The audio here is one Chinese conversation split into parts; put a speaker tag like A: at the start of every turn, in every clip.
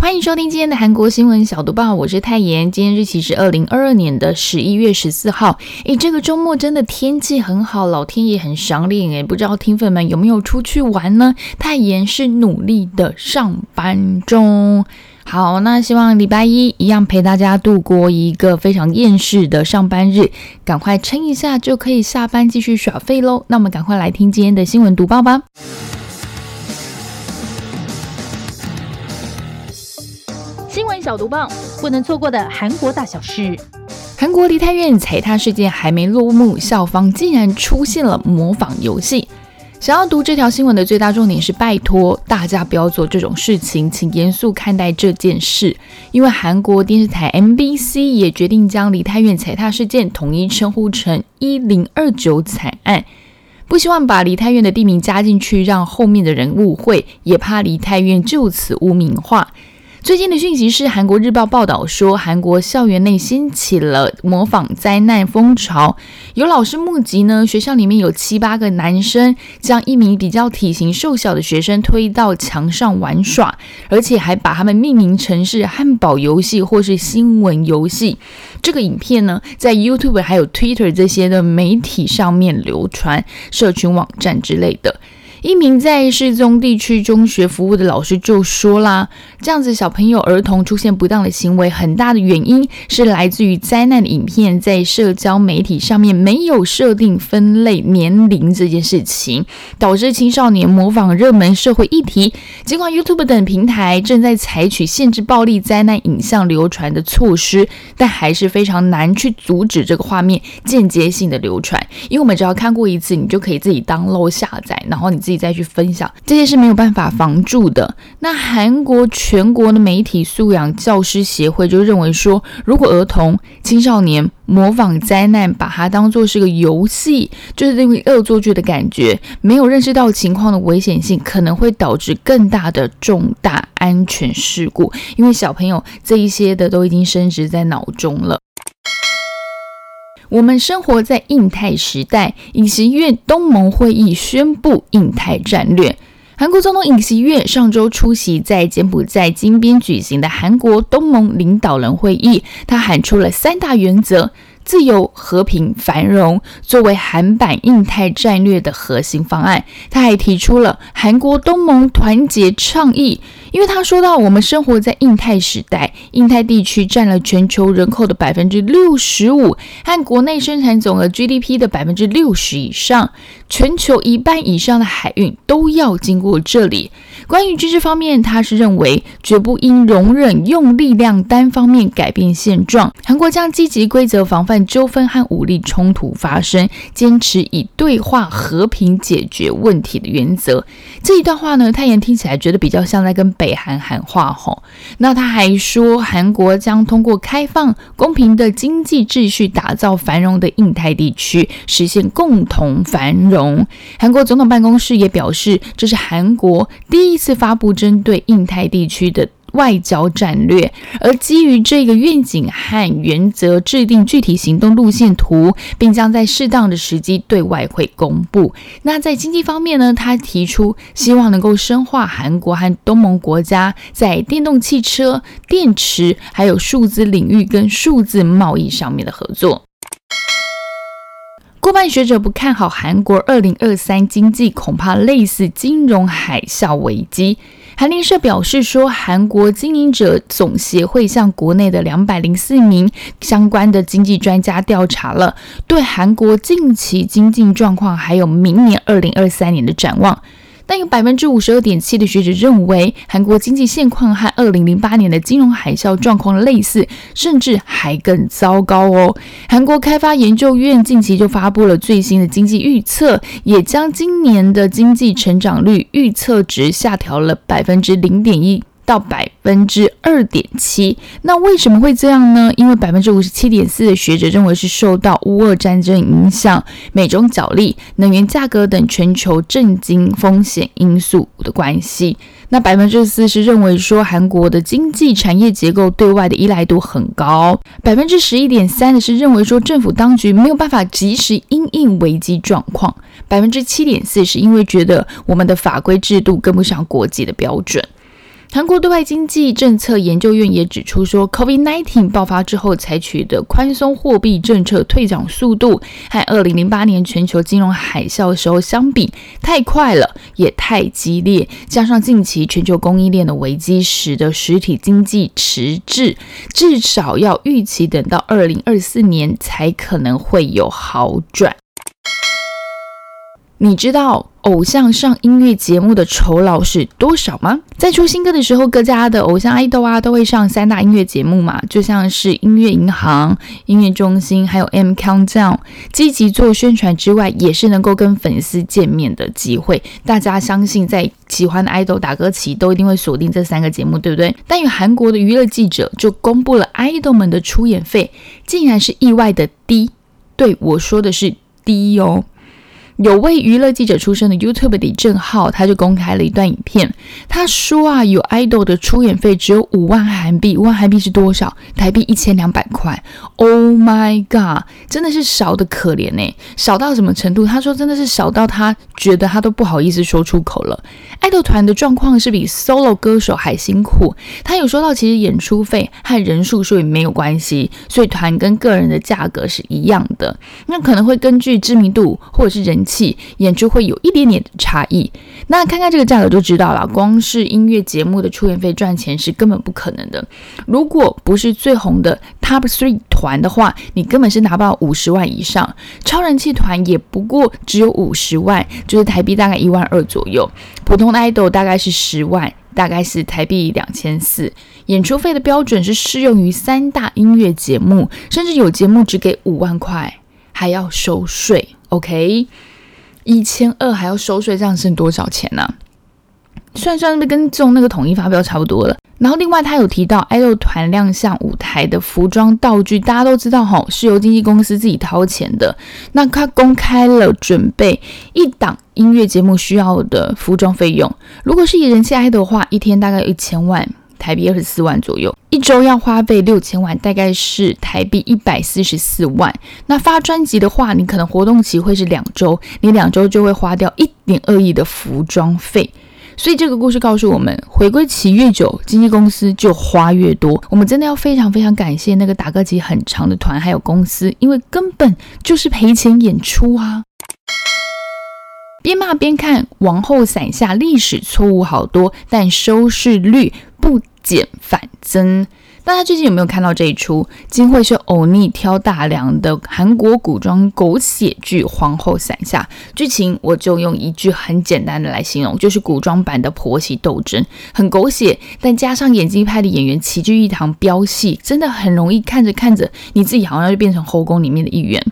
A: 欢迎收听今天的韩国新闻小读报，我是泰妍。今天日期是二零二二年的十一月十四号。诶，这个周末真的天气很好，老天爷很赏脸诶，不知道听粉们有没有出去玩呢？泰妍是努力的上班中。好，那希望礼拜一一样陪大家度过一个非常厌世的上班日，赶快撑一下就可以下班继续耍废喽。那我们赶快来听今天的新闻读报吧。小毒报，
B: 不能错过的韩国大小事。
A: 韩国梨泰院踩踏事件还没落幕，校方竟然出现了模仿游戏。想要读这条新闻的最大重点是，拜托大家不要做这种事情，请严肃看待这件事。因为韩国电视台 MBC 也决定将梨泰院踩踏事件统一称呼成“一零二九惨案”，不希望把梨泰院的地名加进去，让后面的人误会，也怕梨泰院就此污名化。最近的讯息是，韩国日报报道说，韩国校园内兴起了模仿灾难风潮，有老师目击呢，学校里面有七八个男生将一名比较体型瘦小的学生推到墙上玩耍，而且还把他们命名成是汉堡游戏或是新闻游戏。这个影片呢，在 YouTube 还有 Twitter 这些的媒体上面流传，社群网站之类的。一名在市中地区中学服务的老师就说啦：“这样子小朋友、儿童出现不当的行为，很大的原因是来自于灾难的影片在社交媒体上面没有设定分类年龄这件事情，导致青少年模仿热门社会议题。尽管 YouTube 等平台正在采取限制暴力灾难影像流传的措施，但还是非常难去阻止这个画面间接性的流传，因为我们只要看过一次，你就可以自己 download 下载，然后你自自己再去分享，这些是没有办法防住的。那韩国全国的媒体素养教师协会就认为说，如果儿童、青少年模仿灾难，把它当做是个游戏，就是这个恶作剧的感觉，没有认识到情况的危险性，可能会导致更大的重大安全事故。因为小朋友这一些的都已经升值在脑中了。我们生活在印太时代，尹锡悦东盟会议宣布印太战略。韩国总统尹锡悦上周出席在柬埔寨金边举行的韩国东盟领导人会议，他喊出了三大原则：自由、和平、繁荣，作为韩版印太战略的核心方案。他还提出了韩国东盟团结倡议。因为他说到，我们生活在印太时代，印太地区占了全球人口的百分之六十五，和国内生产总额 GDP 的百分之六十以上，全球一半以上的海运都要经过这里。关于军事方面，他是认为绝不应容忍用力量单方面改变现状，韩国将积极规则防范纠纷和武力冲突发生，坚持以对话和平解决问题的原则。这一段话呢，泰妍听起来觉得比较像在跟。北韩喊话吼，那他还说，韩国将通过开放、公平的经济秩序，打造繁荣的印太地区，实现共同繁荣。韩国总统办公室也表示，这是韩国第一次发布针对印太地区的。外交战略，而基于这个愿景和原则，制定具体行动路线图，并将在适当的时机对外会公布。那在经济方面呢？他提出希望能够深化韩国和东盟国家在电动汽车、电池还有数字领域跟数字贸易上面的合作。学者不看好韩国二零二三经济，恐怕类似金融海啸危机。韩联社表示说，韩国经营者总协会向国内的两百零四名相关的经济专家调查了对韩国近期经济状况，还有明年二零二三年的展望。但有百分之五十二点七的学者认为，韩国经济现况和二零零八年的金融海啸状况类似，甚至还更糟糕哦。韩国开发研究院近期就发布了最新的经济预测，也将今年的经济成长率预测值下调了百分之零点一。到百分之二点七。那为什么会这样呢？因为百分之五十七点四的学者认为是受到乌俄战争影响、美中角力、能源价格等全球震惊风险因素的关系。那百分之四是认为说韩国的经济产业结构对外的依赖度很高。百分之十一点三的是认为说政府当局没有办法及时因应危机状况。百分之七点四是因为觉得我们的法规制度跟不上国际的标准。韩国对外经济政策研究院也指出说，COVID-19 爆发之后采取的宽松货币政策退场速度和2008年全球金融海啸时候相比太快了，也太激烈，加上近期全球供应链的危机，使得实体经济迟滞，至少要预期等到2024年才可能会有好转。你知道偶像上音乐节目的酬劳是多少吗？在出新歌的时候，各家的偶像爱豆啊都会上三大音乐节目嘛，就像是音乐银行、音乐中心，还有 M Countdown，积极做宣传之外，也是能够跟粉丝见面的机会。大家相信，在喜欢的爱豆打歌期，都一定会锁定这三个节目，对不对？但有韩国的娱乐记者就公布了爱豆们的出演费，竟然是意外的低。对我说的是低哦。有位娱乐记者出身的 YouTube 李正浩，他就公开了一段影片。他说啊，有 idol 的出演费只有五万韩币，五万韩币是多少？台币一千两百块。Oh my god，真的是少的可怜呢，少到什么程度？他说真的是少到他觉得他都不好意思说出口了。爱豆团的状况是比 solo 歌手还辛苦。他有说到，其实演出费和人数数也没有关系，所以团跟个人的价格是一样的。那可能会根据知名度或者是人。气演出会有一点点的差异，那看看这个价格就知道了。光是音乐节目的出演费赚钱是根本不可能的。如果不是最红的 Top Three 团的话，你根本是拿不到五十万以上。超人气团也不过只有五十万，就是台币大概一万二左右。普通的 idol 大概是十万，大概是台币两千四。演出费的标准是适用于三大音乐节目，甚至有节目只给五万块，还要收税。OK。一千二还要收税，这样剩多少钱呢？算算，那跟中那个统一发票差不多了。然后另外他有提到，爱豆团亮相舞台的服装道具，大家都知道哈，是由经纪公司自己掏钱的。那他公开了准备一档音乐节目需要的服装费用，如果是以人气爱豆的话，一天大概一千万。台币二十四万左右，一周要花费六千万，大概是台币一百四十四万。那发专辑的话，你可能活动期会是两周，你两周就会花掉一点二亿的服装费。所以这个故事告诉我们，回归期越久，经纪公司就花越多。我们真的要非常非常感谢那个打歌期很长的团还有公司，因为根本就是赔钱演出啊！边骂边看，王后伞下历史错误好多，但收视率。减反增，大家最近有没有看到这一出金惠秀欧尼挑大梁的韩国古装狗血剧《皇后伞下》？剧情我就用一句很简单的来形容，就是古装版的婆媳斗争，很狗血，但加上演技派的演员齐聚一堂飙戏，真的很容易看着看着，你自己好像就变成后宫里面的一员。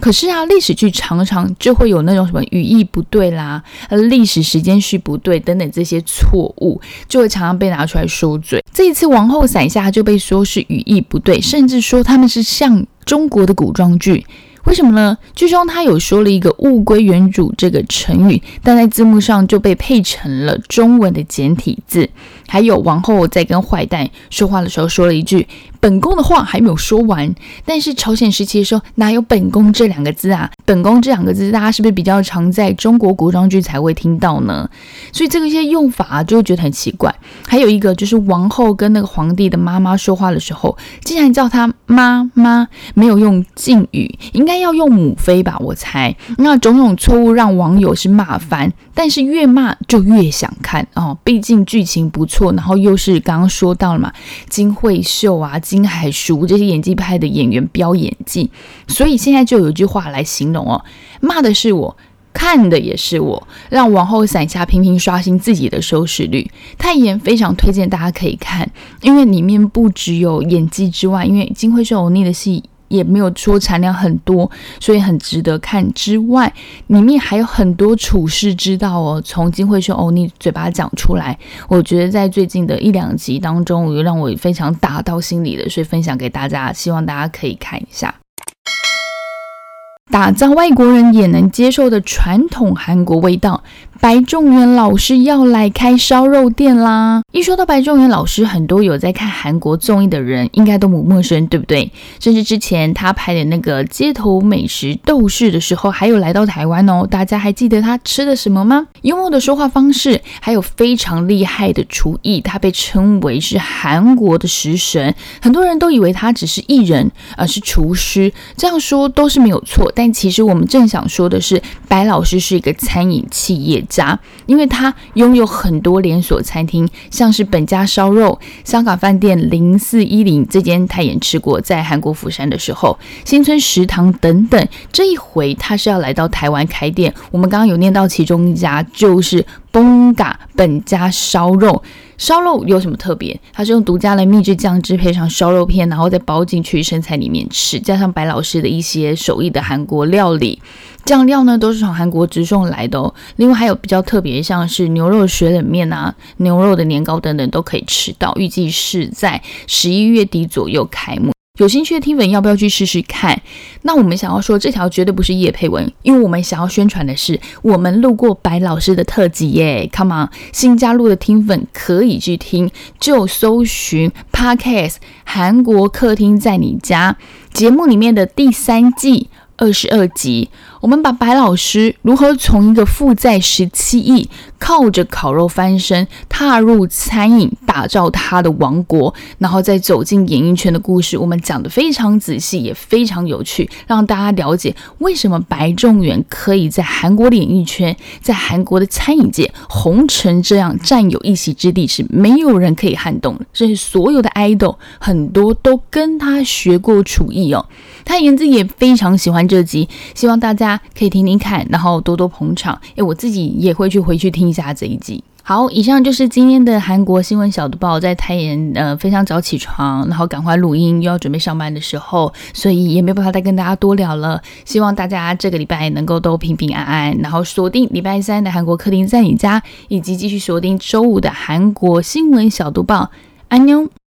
A: 可是啊，历史剧常常就会有那种什么语义不对啦，呃，历史时间序不对等等这些错误，就会常常被拿出来说嘴。这一次王后伞下就被说是语义不对，甚至说他们是像中国的古装剧。为什么呢？剧中他有说了一个“物归原主”这个成语，但在字幕上就被配成了中文的简体字。还有王后在跟坏蛋说话的时候说了一句。本宫的话还没有说完，但是朝鲜时期的时候哪有本宫这两个字啊？本宫这两个字，大家是不是比较常在中国古装剧才会听到呢？所以这个一些用法就会觉得很奇怪。还有一个就是王后跟那个皇帝的妈妈说话的时候，竟然叫他妈妈，没有用敬语，应该要用母妃吧？我猜。那种种错误让网友是骂翻，但是越骂就越想看哦，毕竟剧情不错，然后又是刚刚说到了嘛，金惠秀啊。金海淑这些演技派的演员飙演技，所以现在就有一句话来形容哦，骂的是我，看的也是我，让王后伞下频频刷新自己的收视率。泰妍非常推荐大家可以看，因为里面不只有演技之外，因为金惠秀欧尼的戏也没有说产量很多，所以很值得看。之外，里面还有很多处世之道哦，从金惠秀欧尼嘴巴讲出来，我觉得在最近的一两集当中，有让我非常打到心里的，所以分享给大家，希望大家可以看一下。打造外国人也能接受的传统韩国味道。白仲元老师要来开烧肉店啦！一说到白仲元老师，很多有在看韩国综艺的人应该都不陌生，对不对？甚至之前他拍的那个街头美食斗士的时候，还有来到台湾哦。大家还记得他吃的什么吗？幽默的说话方式，还有非常厉害的厨艺，他被称为是韩国的食神。很多人都以为他只是艺人，而是厨师。这样说都是没有错，但其实我们正想说的是，白老师是一个餐饮企业。家，因为他拥有很多连锁餐厅，像是本家烧肉、香港饭店零四一零这间他也吃过，在韩国釜山的时候，新村食堂等等。这一回他是要来到台湾开店，我们刚刚有念到其中一家就是。崩嘎本家烧肉，烧肉有什么特别？它是用独家的秘制酱汁配上烧肉片，然后再包进去生菜里面吃，加上白老师的一些手艺的韩国料理，酱料呢都是从韩国直送来的哦。另外还有比较特别，像是牛肉水冷面啊、牛肉的年糕等等都可以吃到。预计是在十一月底左右开幕。有兴趣的听粉要不要去试试看？那我们想要说这条绝对不是叶佩文，因为我们想要宣传的是我们路过白老师的特辑耶。Come on，新加入的听粉可以去听，就搜寻 Podcast 韩国客厅在你家节目里面的第三季二十二集。我们把白老师如何从一个负债十七亿，靠着烤肉翻身，踏入餐饮，打造他的王国，然后再走进演艺圈的故事，我们讲的非常仔细，也非常有趣，让大家了解为什么白仲元可以在韩国的演艺圈，在韩国的餐饮界红成这样，占有一席之地，是没有人可以撼动的。甚至所有的 idol 很多都跟他学过厨艺哦。他言自也非常喜欢这集，希望大家可以听听看，然后多多捧场。诶，我自己也会去回去听一下这一集。好，以上就是今天的韩国新闻小读报。在太妍呃非常早起床，然后赶快录音，又要准备上班的时候，所以也没办法再跟大家多聊了。希望大家这个礼拜能够都平平安安，然后锁定礼拜三的韩国客厅在你家，以及继续锁定周五的韩国新闻小读报。安妞。